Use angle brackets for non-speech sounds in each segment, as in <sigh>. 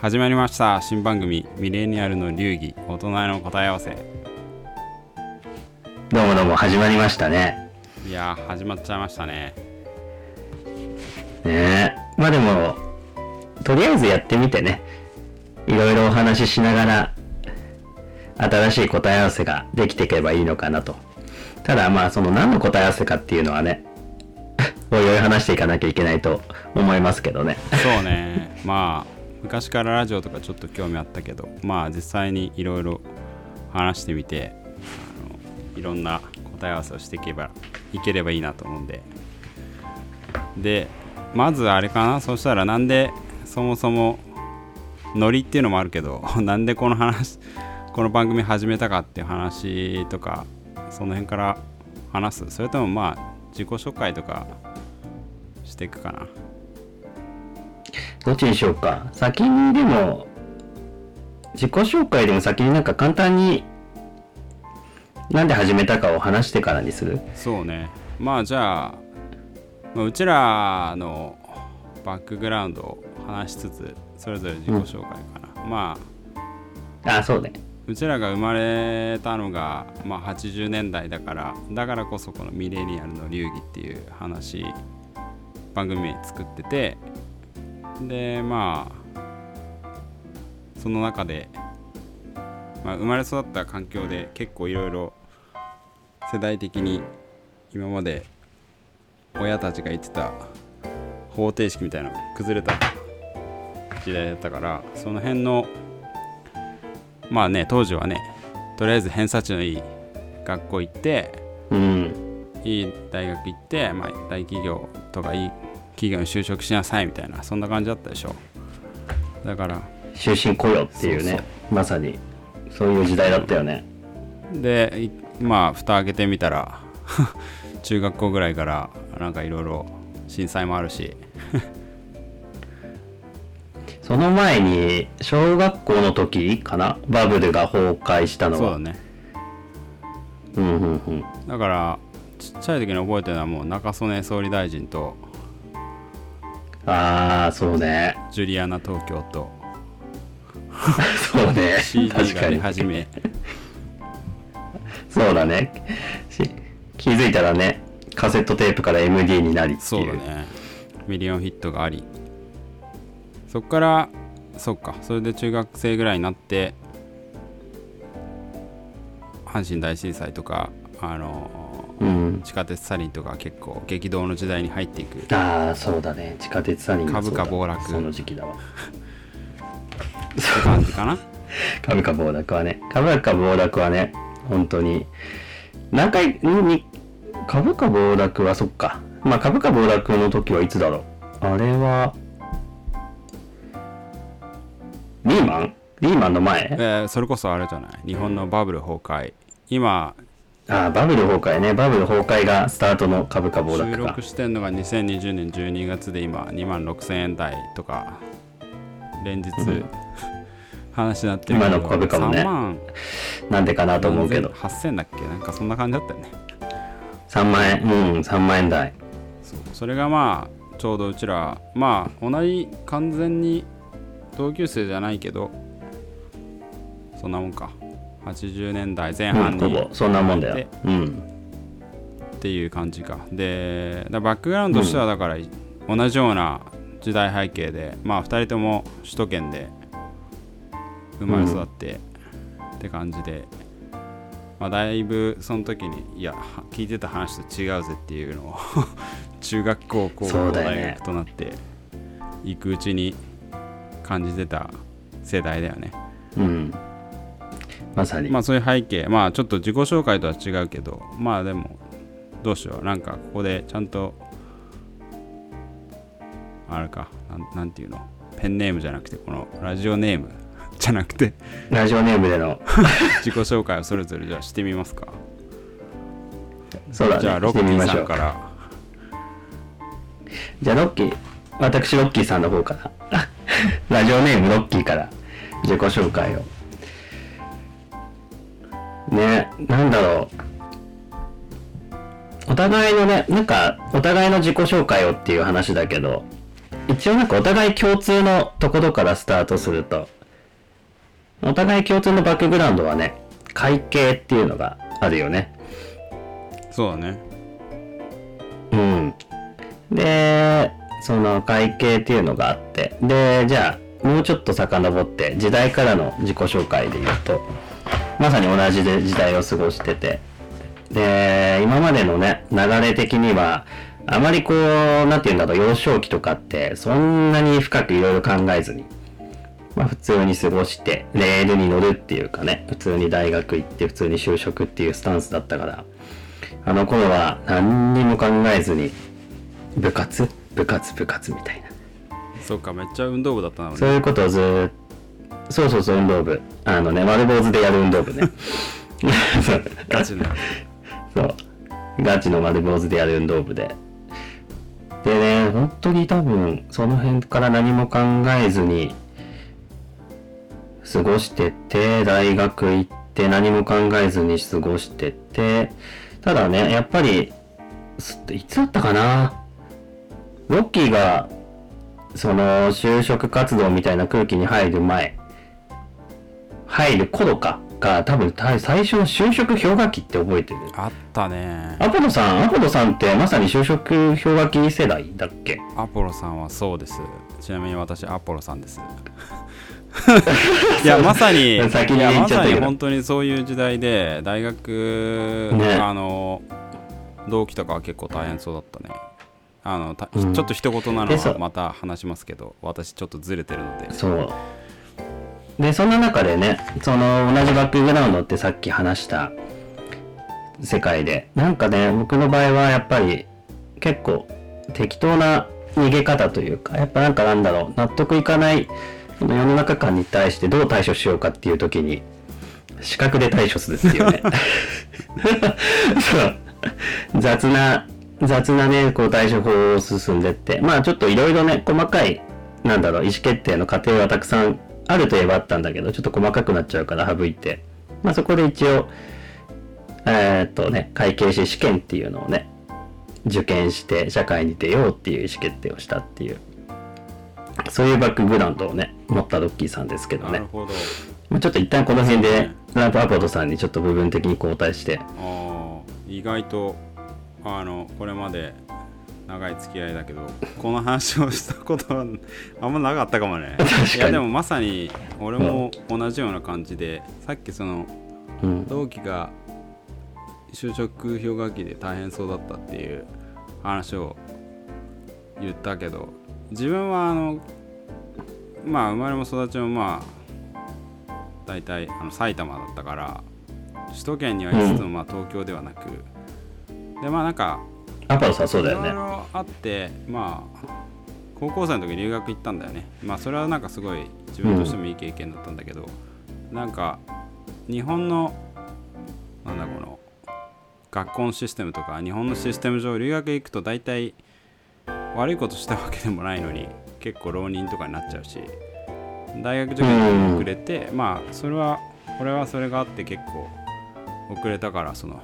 始まりました新番組ミレニアルの流儀大人への答え合わせどうもどうも始まりましたね。いやー始まっちゃいましたねねえ。まあでも、とりあえずやってみてね。いろいろお話ししながら、新しい答え合わせができていけばいいのかなと。ただまあその何の答え合わせかっていうのはね、<laughs> おいおい話していかなきゃいけないと思いますけどね。そうねまあ昔からラジオとかちょっと興味あったけどまあ実際にいろいろ話してみていろんな答え合わせをしていけばいければいいなと思うんで。でまずあれかな？そしたらなんでそもそもノリっていうのもあるけど <laughs> なんでこの話この番組始めたかっていう話とかその辺から話す？それともまあ自己紹介とかしていくかな？どっちにしようか。先にでも、自己紹介でも先になんか簡単に、なんで始めたかを話してからにするそうねまあじゃあまあうちらのバックグラウンドを話しつつそれぞれ自己紹介かな、まああ、そうね。うちらが生まれたのが、まあ、80年代だからだからこそこのミレニアルの流儀っていう話番組名作っててでまあその中で、まあ、生まれ育った環境で結構いろいろ世代的に今まで親たちが言ってた方程式みたいなのが崩れた時代だったからその辺のまあね当時はねとりあえず偏差値のいい学校行ってうん。いい大学行って、まあ、大企業とかいい企業に就職しなさいみたいなそんな感じだったでしょだから終身雇用っていうねまさにそういう時代だったよね。でいまあ蓋開けてみたら <laughs> 中学校ぐらいからなんかいろいろ震災もあるし。<laughs> その前に小学校の時かなバブルが崩壊したのは。そうだね。うんうんうん。だからちっちゃい時に覚えてるのはもう中曽根総理大臣とああそうね。ジュリアナ東京と <laughs> そうね。CD が出確かに。始め。そうだね。し気づいたらねカセットテープから MD になりっていう。そうだね。ミリオンヒットがあり。そっからそっか。それで中学生ぐらいになって阪神大震災とかあのうん。地下鉄サリンとか結構激動の時代に入っていく。ああそうだね。地下鉄サリンが株価暴落。その時期だわ。って感じかな？<laughs> 株価暴落はね。株価暴落はね本当に。何回に株価暴落はそっか。まあ株価暴落の時はいつだろう。あれはリーマン？リーマンの前？えーそれこそあれじゃない？日本のバブル崩壊。今ああバブル崩壊ね。バブル崩壊がスタートの株価暴収落か録してんのが2020年12月で今2万6000円台とか連日話になってるけど今の株価もね。3万なんでかなと思うけど。8000だっけ？なんかそんな感じだったよね。3万円。うん3万円台。そう。それがまあちょうどうちらまあ同じ完全に同級生じゃないけどそんなもんか80年代前うん半にほぼそんなもんだでようん。っていう感じか。でバックグラウンドとしてはだから、同じような時代背景でまあ2人とも首都圏で生まれ育って、って感じで、まあ、だいぶその時にいやは聞いてた話と違うぜっていうのを <laughs> 中学校高校大学となっていくうちに感じてた世代だよね。うんまさに、まあそういう背景。まあちょっと自己紹介とは違うけど。まあでもどうしよう。なんかここでちゃんとあれか。なんなんていうの？ペンネームじゃなくてこのラジオネーム <laughs> じゃなくて。ラジオネームでの。<laughs> 自己紹介をそれぞれじゃあしてみますか。そうだね。じゃあロッキーさんから。じゃあロッキー私ロッキーさんの方から。<laughs> ラジオネームロッキーから自己紹介をねなんだろうお互いのねなんかお互いの自己紹介をっていう話だけど一応なんかお互い共通のところからスタートすると、お互い共通のバックグラウンドはね、会計っていうのがあるよね。そうだねうん。で、その会計っていうのがあって、で、じゃあ、もうちょっと遡って、時代からの自己紹介で言うと、まさに同じで時代を過ごしてて、で、今までのね、流れ的には、あまりこう、なんていうんだろう、幼少期とかって、そんなに深くいろいろ考えずに、まあ普通に過ごして、レールに乗るっていうかね、普通に大学行って、普通に就職っていうスタンスだったから、あの頃は何にも考えずに、部活？部活？部活？みたいな。そうかめっちゃ運動部だったのねそういうことをずーっと、そうそうそう、運動部。あのね、丸坊主でやる運動部ね。<laughs> ガチのそう。ガチの丸坊主でやる運動部で。でね、本当に多分、その辺から何も考えずに、過ごしてて、大学行って何も考えずに過ごしてて、ただね、やっぱり、すいつだったかな？ロッキーが、その、就職活動みたいな空気に入る前、入る頃か、が多分た最初の就職氷河期って覚えてる。あったね。アポロさん、アポロさんってまさに就職氷河期世代だっけ？アポロさんはそうです。ちなみに私アポロさんです。<laughs> いやまさに先にまさに本当にそういう時代で大学、ね。あの同期とかは結構大変そうだったね。あのたうん。ちょっと一言なのはまた話しますけど私ちょっとずれてるので。そう。で、そんな中でね、その同じバックグラウンドってさっき話した世界で、なんかね、僕の場合はやっぱり結構適当な逃げ方というか、やっぱなんかなんだろう、納得いかないその世の中観に対してどう対処しようかっていう時に、視覚で対処するっていうね。<laughs> そう。雑な、雑なね、こう対処法を進んでって、まあちょっといろいろね、細かい、なんだろう、意思決定の過程はたくさんあるといえばあったんだけど、ちょっと細かくなっちゃうから省いて、まあそこで一応、えーっとね、会計士試験っていうのをね、受験して社会に出ようっていう意思決定をしたっていう、そういうバックグラウンドをね、持ったロッキーさんですけどね。なる。ほど。まあちょっと一旦この辺でね、ランプアポートさんにちょっと部分的に交代して、あー意外とあのこれまで長い付き合いだけどこの話をしたことはあんまなかったかもね。<laughs> いやでもまさに俺も同じような感じで、さっきそのうん。同期が就職氷河期で大変そうだったっていう話を言ったけど自分はあのまあ生まれも育ちもまあ大体あの埼玉だったから首都圏にはいつつもまあ東京ではなく、でまあなんかアポロさんそうだよね。いろいろあってまあ高校生の時留学行ったんだよねまあそれはなんかすごい自分としてもいい経験だったんだけど、なんか日本のなんだこの学校のシステムとか日本のシステム上留学行くと大体悪いことしたわけでもないのに結構浪人とかになっちゃうし大学受験に遅れて、まあそれはこれはそれがあって結構遅れたからその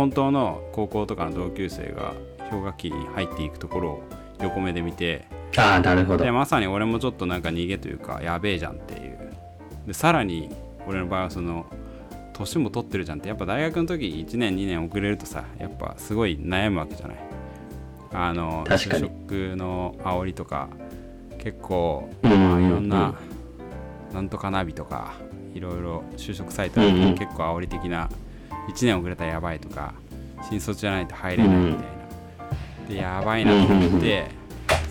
本当の高校とかの同級生が氷河期に入っていくところを横目で見てああ、なるほど。で。まさに俺もちょっとなんか逃げというかやべえじゃんっていう。でさらに俺の場合はその年も取ってるじゃんってやっぱ大学の時1年2年遅れるとさやっぱすごい悩むわけじゃない。あの就職の煽りとか結構いろんななんとかナビとかいろいろ就職サイト結構煽り的な1年遅れたらやばいとか新卒じゃないと入れないみたいな、でやばいなと思って、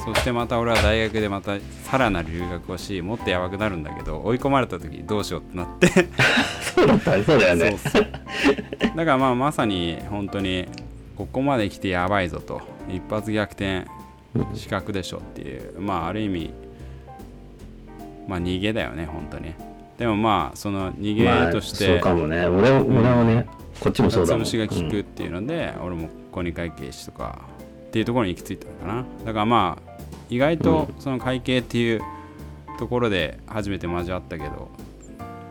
そしてまた俺は大学でまたさらなる留学をしもっとやばくなるんだけど追い込まれた時どうしようってなって。そうだった、そうだよね。そうそう。だからまあまさに本当にここまで来てやばいぞと。一発逆転資格でしょっていう。まあある意味まあ逃げだよね本当に。でもまあその逃まあ、げとしそうてかもね。俺は、俺はね、こっちもそうだもん。が効うんくっていうので、俺も公認会計士とかっていうところに行き着いたのかなだからまあ意外とその会計っていうところで初めて交わったけど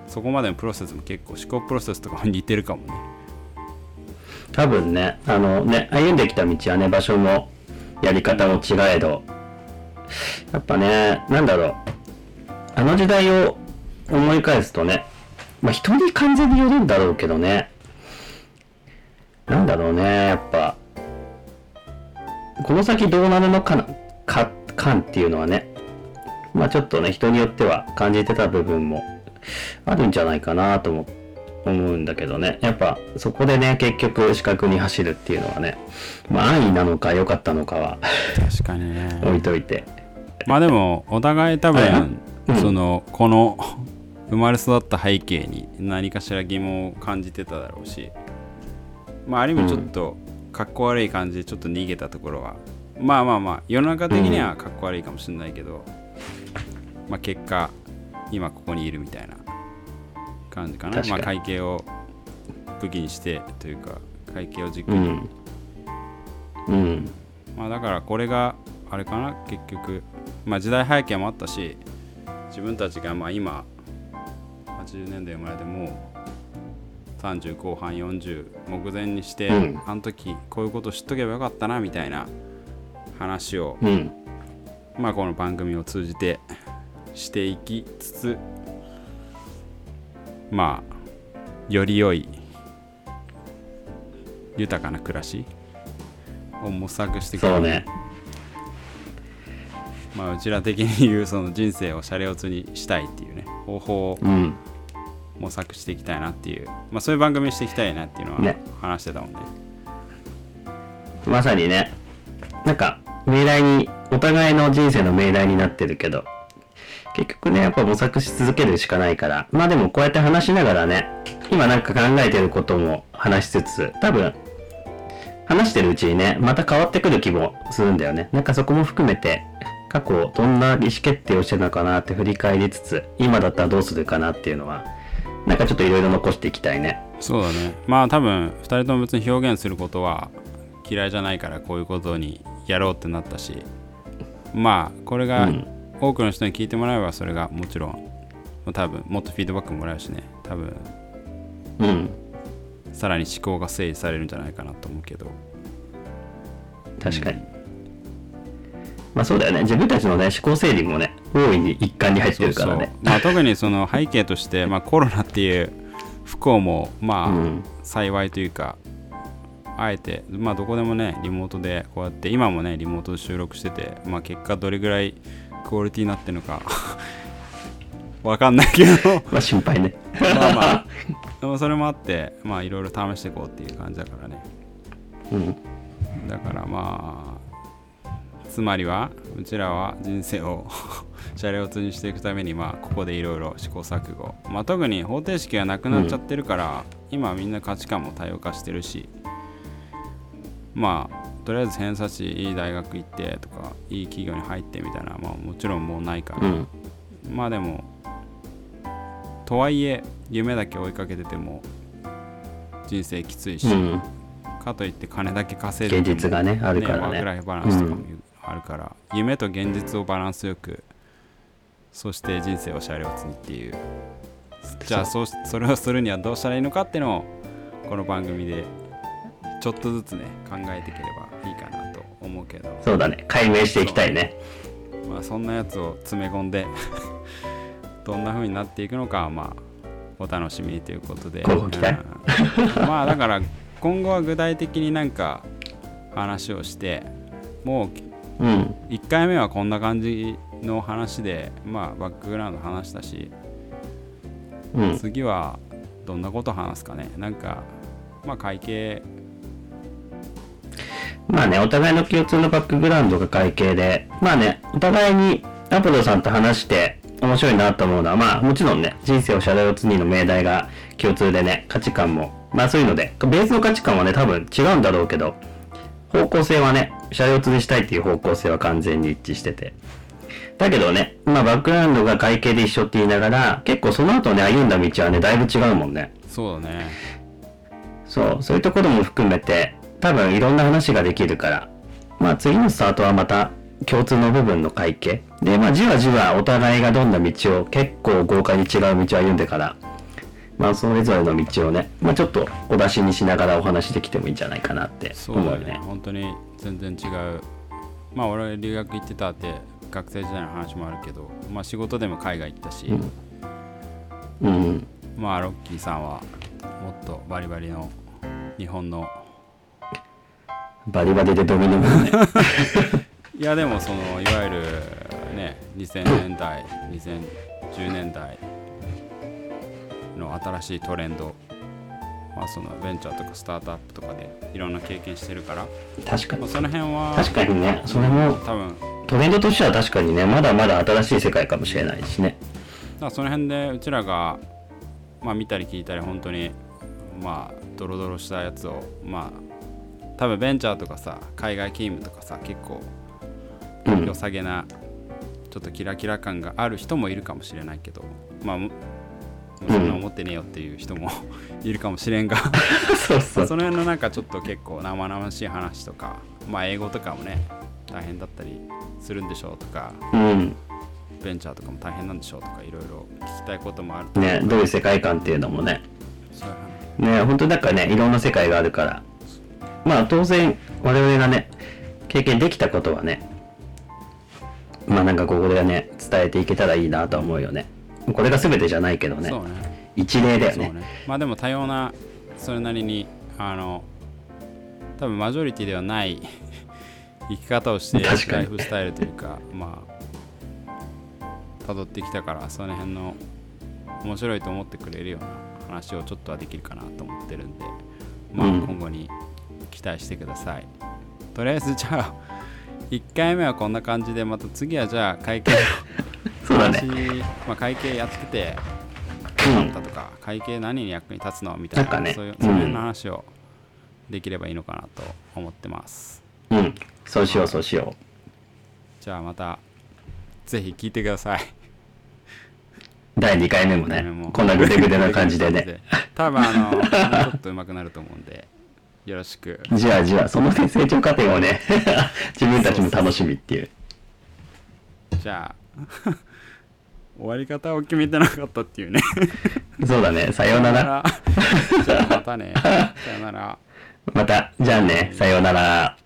そこまでのプロセスも結構思考プロセスとかも似てるかもね多分ね、あのね、歩んできた道はね、場所もやり方も違えど、やっぱね、なんだろう。あの時代を思い返すとね、まあ人に完全によるんだろうけどね。なんだろうね、やっぱ。この先どうなるのかな、か、感っていうのはね。まあちょっとね、人によっては感じてた部分もあるんじゃないかなと思思うんだけどね。やっぱそこでね、結局視覚に走るっていうのはね、まあ安易なのか良かったのかは確かにね <laughs> 置いといて。まあでもお互い多分、うんそのこの生まれ育った背景に何かしら疑問を感じてただろうしまあある意味ちょっとかっこ悪い感じでちょっと逃げたところは、まあまあまあ世の中的にはかっこ悪いかもしれないけど、まあ結果今ここにいるみたいな感じかな。まあ会計を武器にしてというか会計を軸に、うん。うん。まあだからこれがあれかな。結局まあ時代背景もあったし自分たちがまあ今80年代生まれでもう30後半40目前にして、うんあの時こういうこと知っとけばよかったなみたいな話を、うん。まあこの番組を通じてしていきつつまあより良い豊かな暮らしを模索していくそうね。まあ、うちら的に言うその人生をシャレオツにしたいっていうね方法をうん。模索していきたいなっていう、まあ、そういう番組にしていきたいなっていうのはね。話してたもんねまさにね、なんか、命題に、お互いの人生の命題になってるけど、結局ね、やっぱ模索し続けるしかないから、まあでもこうやって話しながらね、今なんか考えてることも話しつつ、多分、話してるうちにね、また変わってくる気もするんだよね。なんかそこも含めて、過去どんな意思決定をしてるのかなって振り返りつつ、今だったらどうするかなっていうのは、なんかちょっといろいろ残していきたいね。そうだねまあ多分2人とも別に表現することは嫌いじゃないからこういうことにやろうってなったしまあこれがうん多くの人に聞いてもらえばそれがもちろん多分もっとフィードバックもらえるしね多分うん。さらに思考が整理されるんじゃないかなと思うけど確かに。まあそうだよね。自分たちのね、思考整理もね、大いに一環に入ってるからね。まあ、特にその背景として、まあ、コロナっていう不幸もまあ、うん幸いというかあえて、まあ、どこでもねリモートでこうやって今もねリモートで収録してて、まあ、結果どれぐらいクオリティになってるのか <laughs> わかんないけど <laughs> まあ心配ね。まあまあ <laughs> でもそれもあってまあいろいろ試していこうっていう感じだからねうん。だからまあつまりはうちらは人生をシャレオツにしていくためにまあここでいろいろ試行錯誤、まあ、特に方程式がなくなっちゃってるから、今はみんな価値観も多様化してるしまあとりあえず偏差値いい大学行ってとかいい企業に入ってみたいなまあもちろんもうないから、うん。まあでもとはいえ夢だけ追いかけてても人生きついし、うん。かといって金だけ稼いで現実がね、あるからね。ワークライフバランスとかもあるから、夢と現実をバランスよくそして人生をシャレオツにっていうじゃあそうそれをするにはどうしたらいいのかっていうのをこの番組でちょっとずつね考えていければいいかなと思うけどそうだね。解明していきたいね。まあそんなやつを詰め込んで <laughs> どんな風になっていくのかはまあお楽しみにということで、まあだから今後は具体的になんか話をしてもううん。1回目はこんな感じの話でまあバックグラウンド話したしうん。次はどんなこと話すかねなんかまあ会計まあね、お互いの共通のバックグラウンドが会計で、まあね、お互いにアポロさんと話して面白いなと思うのは、まあもちろんね、人生をシャレオツにの命題が共通でね、価値観も、まあそういうので、ベースの価値観はね、多分違うんだろうけど、方向性はね、シャレオツにしたいっていう方向性は完全に一致してて。だけどね、まあバックグラウンドが会計で一緒って言いながら、結構その後ね、歩んだ道はね、だいぶ違うもんね。そうだねそう、そういうところも含めて、多分いろんな話ができるから、まあ次のスタートはまた共通の部分の会計。で、まあじわじわお互いがどんな道を結構豪快に違う道を歩んでから、まあそれぞれの道をね、まあちょっとお出しにしながらお話できてもいいんじゃないかなってそうだね思うよね。本当に全然違うまあ俺留学行ってたって学生時代の話もあるけど、まあ、仕事でも海外行ったし、うん。うん。まあロッキーさんはもっとバリバリの日本のバリバリでドミノ。<laughs> いやでもそのいわゆるね2000年代2010年代の新しいトレンド、まあ、そのベンチャーとかスタートアップとかでいろんな経験してるから、まあ、確かに。その辺は確かにね、それも多分トレンドとしては確かにね、まだまだ新しい世界かもしれないしね。だからその辺でうちらが、まあ、見たり聞いたり本当にまあドロドロしたやつをまあ多分ベンチャーとかさ海外勤務とかさ結構うん良。さげなちょっとキラキラ感がある人もいるかもしれないけどまあもそんな思ってねえよっていう人も <laughs> いるかもしれんが <laughs> そうそう。その辺のなんかちょっと結構生々しい話とかまあ英語とかもね大変だったりするんでしょうとかうん。ベンチャーとかも大変なんでしょうとかいろいろ聞きたいこともあるとね、どういう世界観っていうのもね。ね、本当なんかね、いろんな世界があるから。まあ当然、我々がね、経験できたことはね、まあなんかここでね、伝えていけたらいいなとは思うよね。これが全てじゃないけどね。ね。一例だよね。ね。まあでも多様なそれなりにあの多分マジョリティではない <laughs> 生き方をしてライフスタイルというかまあ辿ってきたからその辺の面白いと思ってくれるような話をちょっとはできるかなと思ってるんでまあうん。今後に期待してください、とりあえずじゃあ1回目はこんな感じでまた次はじゃあ会計そうだね話まあ、会計やっててうんどうだったとか、会計何に役に立つのみたいななねそういううんその辺の話をできればいいのかなと思ってます、うん。そうしよう、そうしよじゃあまたぜひ聞いてください、う。第2回目もねこんなグデグデな感じでね。多分あの <laughs> もうちょっと上手くなると思うんでよろしくじゃあじゃあ、そのね成長過程をね、自分たちも楽しみっていう。じゃあ終わり方を決めてなかったっていうね。そうだね、さようなら。ら。じゃあまたね。さよなら。<laughs> また、じゃあね、さようなら。